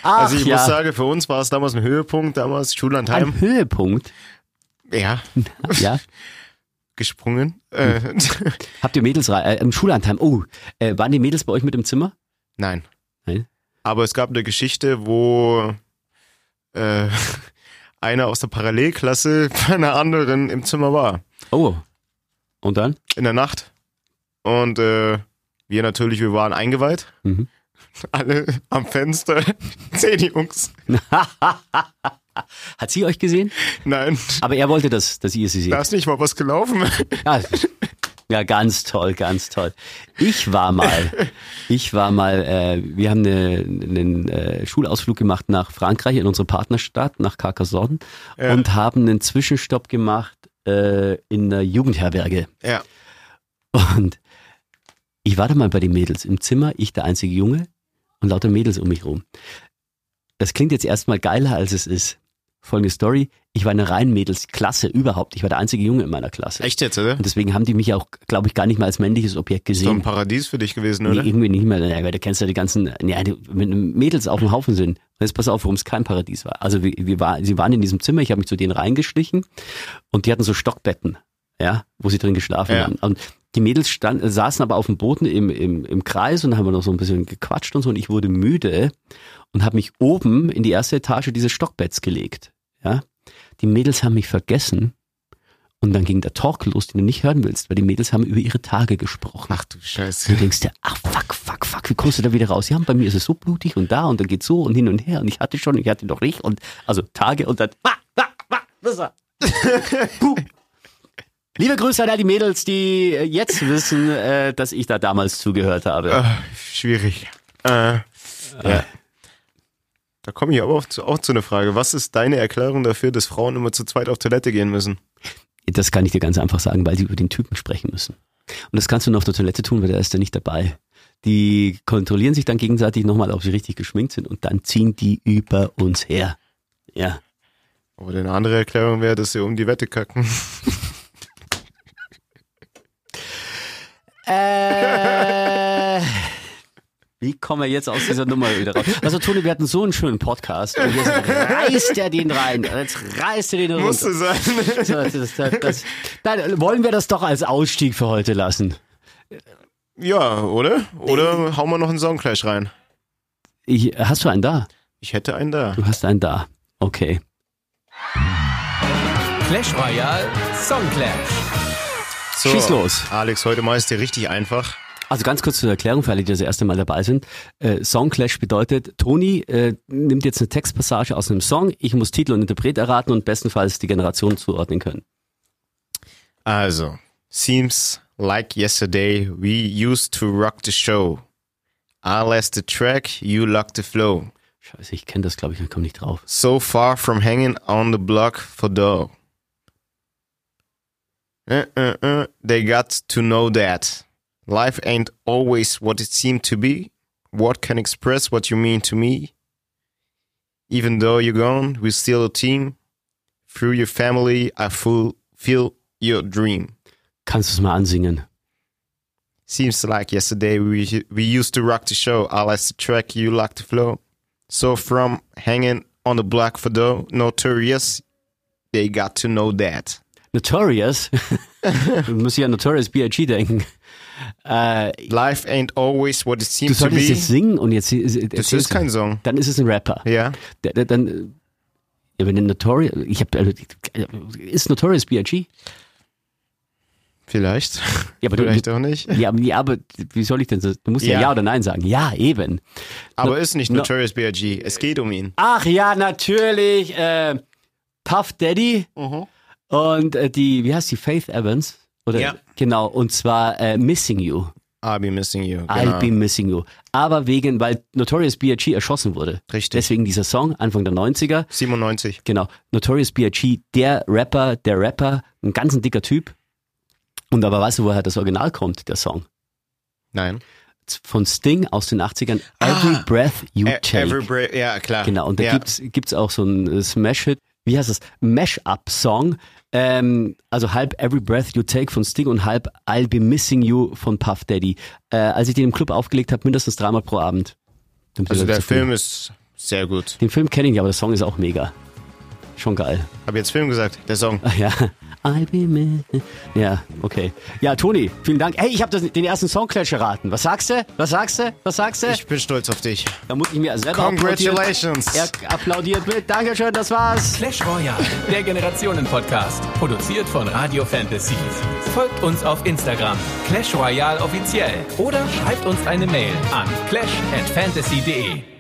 Ach, also ich ja. muss sagen, für uns war es damals ein Höhepunkt, damals Schullandheim. Ein Höhepunkt. Ja, Ja. gesprungen. Äh, Habt ihr Mädels äh, im Schullandheim? Oh, äh, waren die Mädels bei euch mit im Zimmer? Nein. Nein? Aber es gab eine Geschichte, wo äh, einer aus der Parallelklasse bei einer anderen im Zimmer war. Oh. Und dann? In der Nacht. Und äh, wir natürlich, wir waren eingeweiht. Mhm. Alle am Fenster. Zehn Jungs. Hat sie euch gesehen? Nein, Aber er wollte, dass, dass ihr sie seht. da ist nicht mal was gelaufen. Ja, ja, ganz toll, ganz toll. Ich war mal, ich war mal, äh, wir haben eine, einen äh, Schulausflug gemacht nach Frankreich in unsere Partnerstadt, nach Carcassonne Ja. und haben einen Zwischenstopp gemacht äh, in der Jugendherberge. Ja. Und ich war da mal bei den Mädels im Zimmer, ich der einzige Junge und lauter Mädels um mich rum. Das klingt jetzt erstmal geiler, als es ist. Folgende Story. Ich war in einer reinen Mädelsklasse überhaupt. Ich war der einzige Junge in meiner Klasse. Echt jetzt, oder? Und deswegen haben die mich auch, glaube ich, gar nicht mal als männliches Objekt So ein gesehen. Paradies für dich gewesen, Nee, oder? irgendwie nicht mehr, Ja, weil du kennst ja die ganzen, ja, die mit Mädels auf dem Haufen sind. Und jetzt pass auf, warum es kein Paradies war. Also wir, wir war, sie waren in diesem Zimmer, ich habe mich zu denen reingeschlichen und die hatten so Stockbetten. Ja, wo sie drin geschlafen Ja. haben. Und die Mädels stand, saßen aber auf dem Boden im, im, im Kreis und haben wir noch so ein bisschen gequatscht und so und ich wurde müde und habe mich oben in die erste Etage dieses Stockbetts gelegt. Ja, die Mädels haben mich vergessen und dann ging der Talk los, den du nicht hören willst, weil die Mädels haben über ihre Tage gesprochen. Ach du Scheiße. Du denkst dir, ach fuck, fuck, fuck, wie kommst du da wieder raus? Ja, bei mir ist es so blutig und da und dann geht so und hin und her und ich hatte schon, ich hatte noch nicht und also Tage und dann, ah, ah, ah, das war. Liebe Grüße an all die Mädels, die jetzt wissen, äh, dass ich da damals zugehört habe. Ah, schwierig. Äh, ja. Da komme ich aber auch zu, auch zu einer Frage. Was ist deine Erklärung dafür, dass Frauen immer zu zweit auf Toilette gehen müssen? Das kann ich dir ganz einfach sagen, weil sie über den Typen sprechen müssen. Und das kannst du nur auf der Toilette tun, weil der ist ja nicht dabei. Die kontrollieren sich dann gegenseitig nochmal, ob sie richtig geschminkt sind und dann ziehen die über uns her. Ja. Oder eine andere Erklärung wäre, dass sie um die Wette kacken. Äh, wie kommen wir jetzt aus dieser Nummer wieder raus? Also Toni, wir hatten so einen schönen Podcast und jetzt reißt er den rein. Jetzt reißt er den runter. Musste sein. So, das, das, das, dann wollen wir das doch als Ausstieg für heute lassen. ja, oder? Oder hauen wir noch einen Songclash rein? Ich, hast du einen da? Ich hätte einen da. Du hast einen da. Okay. Clash Royale Song Clash. So, Schieß los. Alex, heute mal ist dir richtig einfach. Also ganz kurz zur Erklärung für alle, die das erste Mal dabei sind. Äh, Songclash bedeutet, Toni äh, nimmt jetzt eine Textpassage aus einem Song, ich muss Titel und Interpret erraten und bestenfalls die Generation zuordnen können. Also, seems like yesterday we used to rock the show. I last the track, you locked the flow. Scheiße, ich kenne das, glaube ich, ich komme nicht drauf. So far from hanging on the block for dough. Uh, uh, uh, they got to know that life ain't always what it seemed to be. What can express what you mean to me? Even though you're gone, we're still a team. Through your family, I fulfill your dream. Kannst du es mal ansingen? Seems like yesterday we we used to rock the show. I like the track, you like the flow. So from hanging on the block for dough, notorious, they got to know that. Notorious? du musst ja an Notorious B.I.G. denken. Äh, Life ain't always what it du seems to solltest be. jetzt singen und jetzt Das erzählst ist du- kein Song. Dann ist es ein Rapper. Ja. Der, dann, äh, ja, wenn Notorious, ich habe, ist Notorious B.I.G.? Vielleicht. Ja, aber du- Vielleicht auch nicht. Ja, aber- wie soll ich denn so? Du musst ja Ja. ja oder nein sagen. Ja, eben. Aber ist nicht no- Notorious B.I.G. Es geht um ihn. Ach ja, natürlich. Äh, Puff Daddy und äh, die, wie heißt die, Faith Evans? Oder, Ja. Genau, und zwar äh, Missing You. I'll be missing you. Genau. I'll be missing you. Aber wegen, weil Notorious B.I.G. erschossen wurde. Richtig. Deswegen dieser Song, Anfang der 90er. 97. Genau. Notorious B.I.G., der Rapper, der Rapper, ein ganz ein dicker Typ. Und aber weißt du, woher das Original kommt, der Song? Nein. Von Sting aus den 80ern. Every Ah. Breath You Take. Every Bra- ja, klar. Genau, und da ja. gibt's gibt's auch so einen äh, Smash-Hit, wie heißt das? Mash-Up-Song. Ähm, also halb Every Breath You Take von Sting und halb I'll Be Missing You von Puff Daddy. Äh, als ich den im Club aufgelegt habe, mindestens dreimal pro Abend. Also der. Film ist sehr gut. Den Film kenne ich, aber der Song ist auch mega. Schon geil. Hab jetzt Film gesagt, der Song. Ach ja. I'll be mi- Ja, okay. Ja, Toni, vielen Dank. Hey, ich habe den ersten Songclash erraten. Was sagst du? Was sagst du? Was sagst du? Ich bin stolz auf dich. da muss ich mir selber Congratulations. Er applaudiert mit. Dankeschön, das war's. Clash Royale, der Generationen-Podcast. Produziert von Radio Fantasy. Folgt uns auf Instagram, Clash Royale offiziell. Oder schreibt uns eine Mail an clash@fantasy.de.